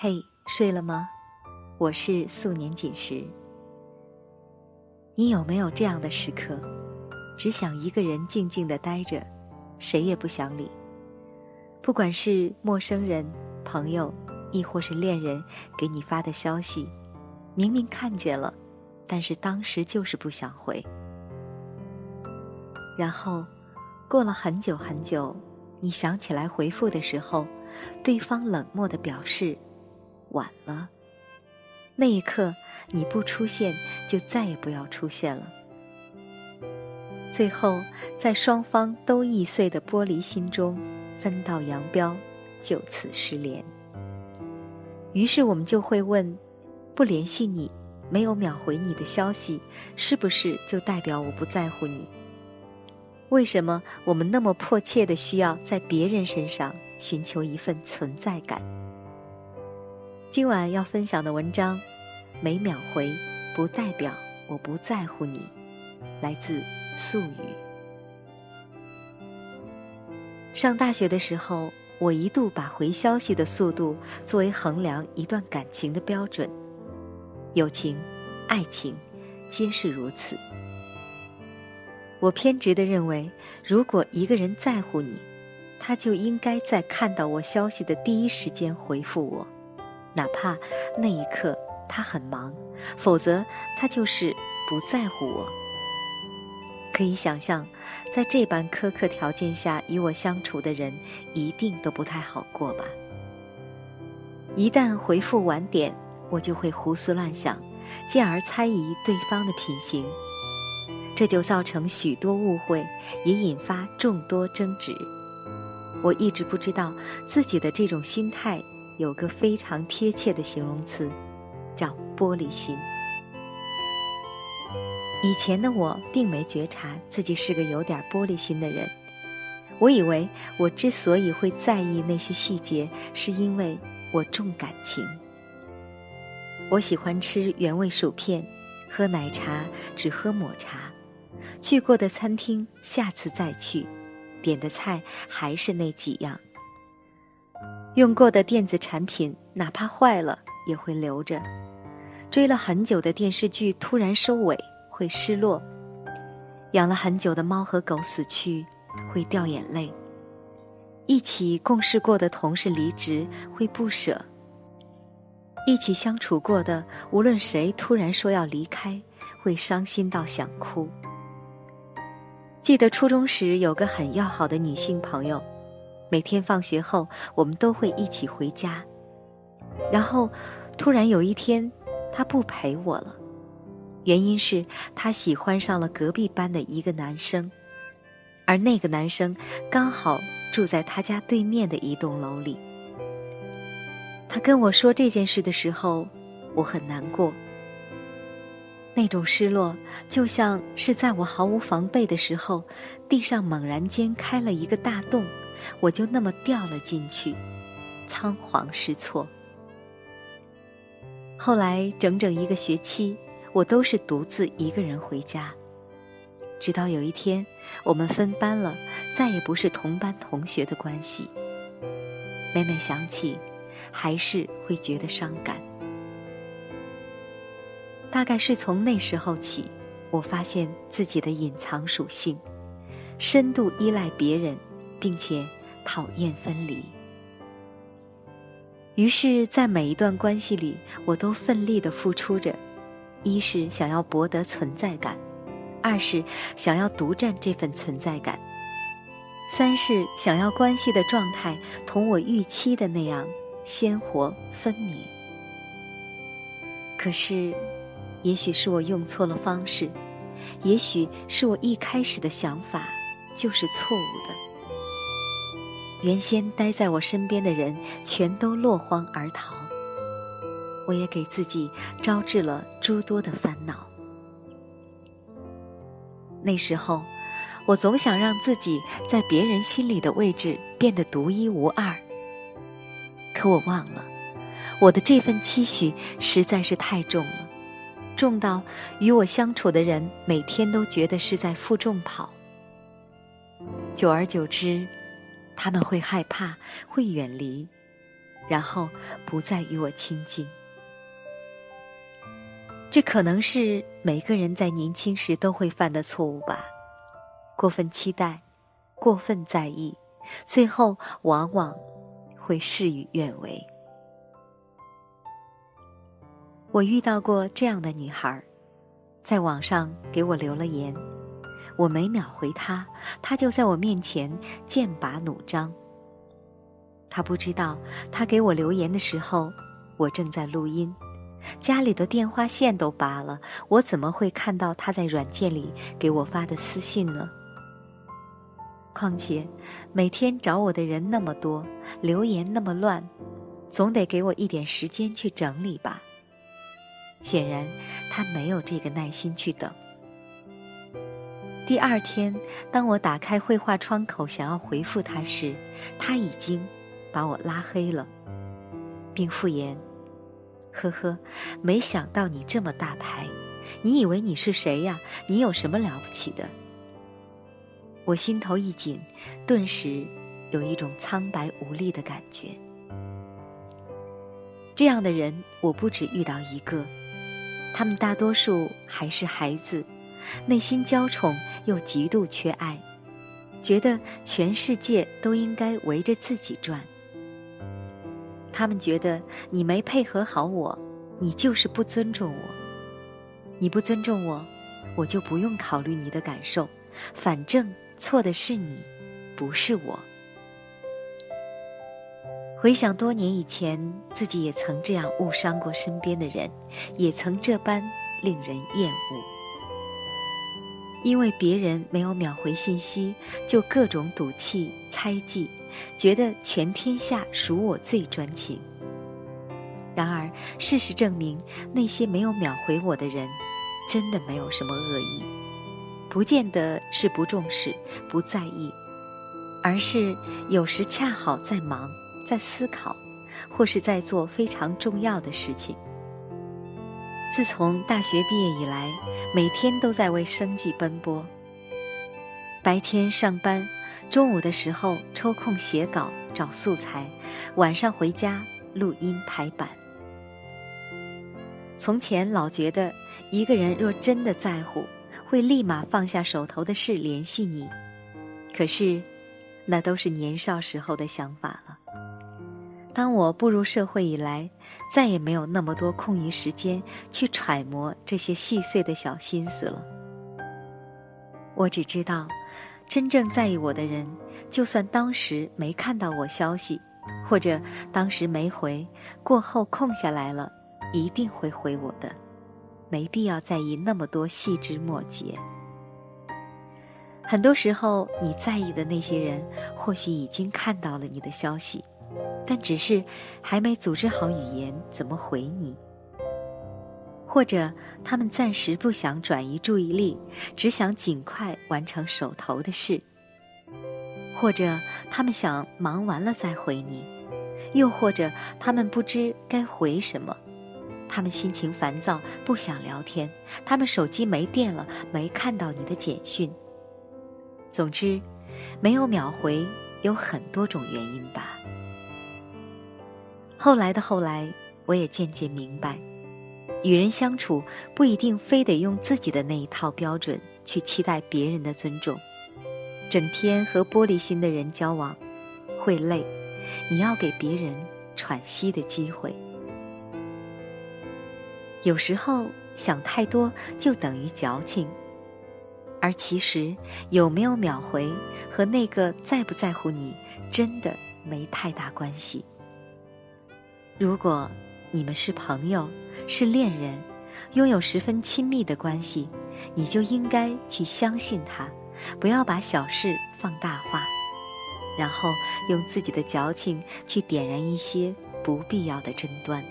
嘿，睡了吗？我是素年锦时。你有没有这样的时刻，只想一个人静静的待着，谁也不想理？不管是陌生人、朋友，亦或是恋人给你发的消息，明明看见了，但是当时就是不想回。然后，过了很久很久，你想起来回复的时候，对方冷漠的表示。晚了，那一刻你不出现，就再也不要出现了。最后，在双方都易碎的玻璃心中，分道扬镳，就此失联。于是我们就会问：不联系你，没有秒回你的消息，是不是就代表我不在乎你？为什么我们那么迫切的需要在别人身上寻求一份存在感？今晚要分享的文章，每秒回不代表我不在乎你，来自素语。上大学的时候，我一度把回消息的速度作为衡量一段感情的标准，友情、爱情，皆是如此。我偏执的认为，如果一个人在乎你，他就应该在看到我消息的第一时间回复我。哪怕那一刻他很忙，否则他就是不在乎我。可以想象，在这般苛刻条件下与我相处的人，一定都不太好过吧？一旦回复晚点，我就会胡思乱想，进而猜疑对方的品行，这就造成许多误会，也引发众多争执。我一直不知道自己的这种心态。有个非常贴切的形容词，叫玻璃心。以前的我并没觉察自己是个有点玻璃心的人，我以为我之所以会在意那些细节，是因为我重感情。我喜欢吃原味薯片，喝奶茶只喝抹茶，去过的餐厅下次再去，点的菜还是那几样。用过的电子产品，哪怕坏了也会留着；追了很久的电视剧突然收尾，会失落；养了很久的猫和狗死去，会掉眼泪；一起共事过的同事离职，会不舍；一起相处过的，无论谁突然说要离开，会伤心到想哭。记得初中时有个很要好的女性朋友。每天放学后，我们都会一起回家。然后，突然有一天，他不陪我了，原因是他喜欢上了隔壁班的一个男生，而那个男生刚好住在他家对面的一栋楼里。他跟我说这件事的时候，我很难过。那种失落，就像是在我毫无防备的时候，地上猛然间开了一个大洞。我就那么掉了进去，仓皇失措。后来整整一个学期，我都是独自一个人回家。直到有一天，我们分班了，再也不是同班同学的关系。每每想起，还是会觉得伤感。大概是从那时候起，我发现自己的隐藏属性，深度依赖别人，并且。讨厌分离，于是，在每一段关系里，我都奋力的付出着：一是想要博得存在感，二是想要独占这份存在感，三是想要关系的状态同我预期的那样鲜活分明。可是，也许是我用错了方式，也许是我一开始的想法就是错误的。原先待在我身边的人全都落荒而逃，我也给自己招致了诸多的烦恼。那时候，我总想让自己在别人心里的位置变得独一无二，可我忘了，我的这份期许实在是太重了，重到与我相处的人每天都觉得是在负重跑。久而久之。他们会害怕，会远离，然后不再与我亲近。这可能是每个人在年轻时都会犯的错误吧。过分期待，过分在意，最后往往会事与愿违。我遇到过这样的女孩，在网上给我留了言，我每秒回他，他就在我面前剑拔弩张。他不知道，他给我留言的时候，我正在录音。家里的电话线都拔了，我怎么会看到他在软件里给我发的私信呢？况且每天找我的人那么多，留言那么乱，总得给我一点时间去整理吧。显然他没有这个耐心去等。第二天，当我打开绘画窗口想要回复他时，他已经把我拉黑了，并附言。呵呵，没想到你这么大牌，你以为你是谁呀？你有什么了不起的？我心头一紧，顿时有一种苍白无力的感觉。这样的人我不止遇到一个，他们大多数还是孩子，内心娇宠又极度缺爱，觉得全世界都应该围着自己转。他们觉得你没配合好我，你就是不尊重我。你不尊重我，我就不用考虑你的感受，反正错的是你，不是我。回想多年以前，自己也曾这样误伤过身边的人，也曾这般令人厌恶。因为别人没有秒回信息，就各种赌气猜忌。觉得全天下属我最专情。然而，事实证明，那些没有秒回我的人，真的没有什么恶意，不见得是不重视、不在意，而是有时恰好在忙、在思考，或是在做非常重要的事情。自从大学毕业以来，每天都在为生计奔波，白天上班。中午的时候抽空写稿找素材，晚上回家录音排版。从前老觉得一个人若真的在乎，会立马放下手头的事联系你，可是那都是年少时候的想法了。当我步入社会以来，再也没有那么多空余时间去揣摩这些细碎的小心思了。我只知道。真正在意我的人，就算当时没看到我消息，或者当时没回，过后空下来了，一定会回我的。没必要在意那么多细枝末节。很多时候，你在意的那些人，或许已经看到了你的消息，但只是还没组织好语言怎么回你。或者他们暂时不想转移注意力，只想尽快完成手头的事；或者他们想忙完了再回你；又或者他们不知该回什么，他们心情烦躁，不想聊天；他们手机没电了，没看到你的简讯。总之，没有秒回有很多种原因吧。后来的后来，我也渐渐明白。与人相处不一定非得用自己的那一套标准去期待别人的尊重，整天和玻璃心的人交往会累，你要给别人喘息的机会。有时候想太多就等于矫情，而其实有没有秒回和那个在不在乎你真的没太大关系。如果你们是朋友。是恋人，拥有十分亲密的关系，你就应该去相信他，不要把小事放大化，然后用自己的矫情去点燃一些不必要的争端。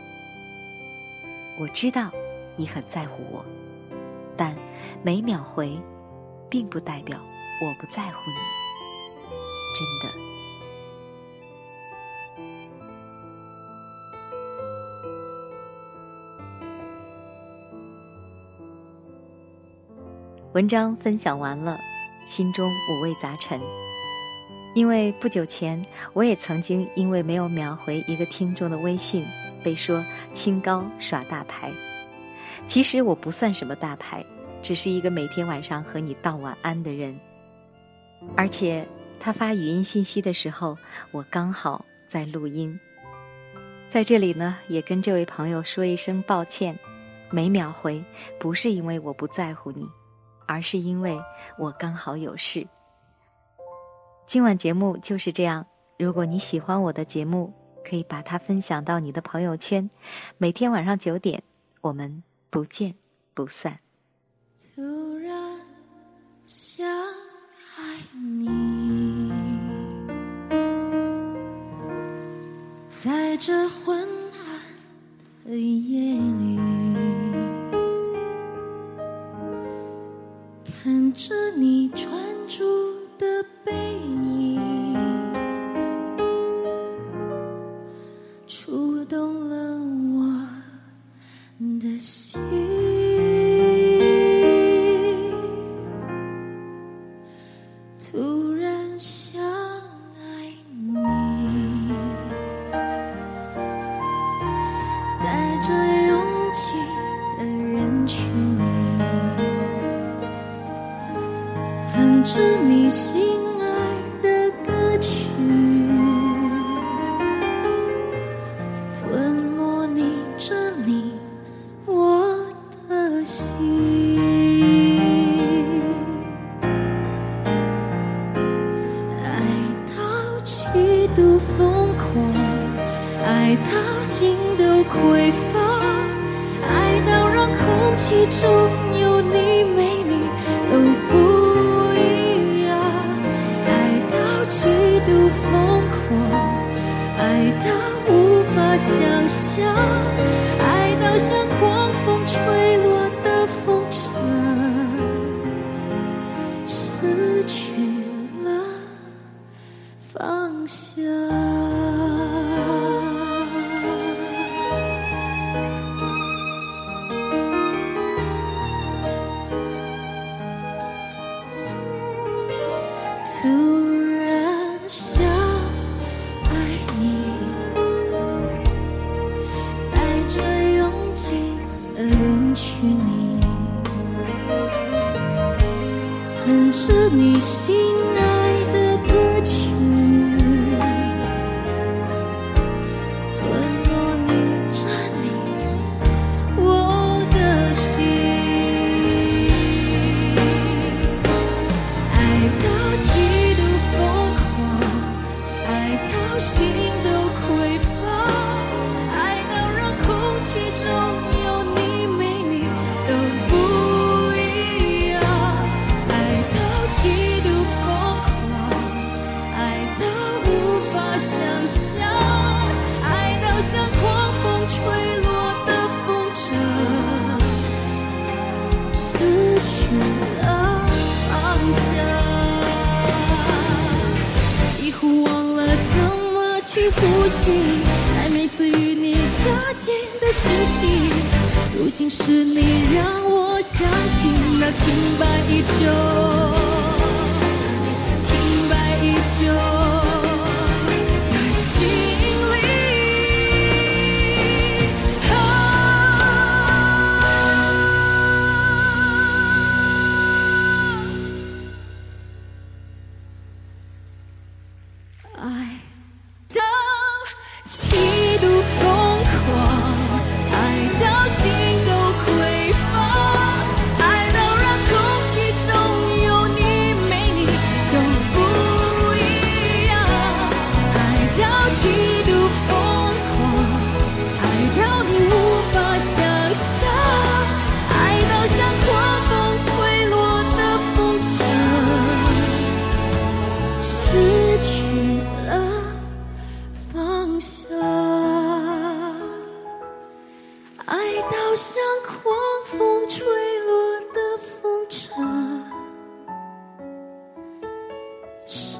我知道你很在乎我，但每秒回，并不代表我不在乎你，真的。文章分享完了，心中五味杂陈。因为不久前我也曾经因为没有秒回一个听众的微信，被说清高耍大牌。其实我不算什么大牌，只是一个每天晚上和你道晚安的人。而且他发语音信息的时候，我刚好在录音。在这里呢，也跟这位朋友说一声抱歉，没秒回，不是因为我不在乎你，而是因为我刚好有事。今晚节目就是这样。如果你喜欢我的节目，可以把它分享到你的朋友圈。每天晚上九点，我们不见不散。突然想爱你，在这昏暗的夜里，看着你专注。的背影，着你心爱的歌曲吞没你占领我的心爱到极度疯狂爱到心都匮乏爱到让空气中有你没忘了怎么去呼吸在每次与你交接的讯息如今是你让我相信那清白依旧清白依旧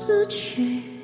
死去。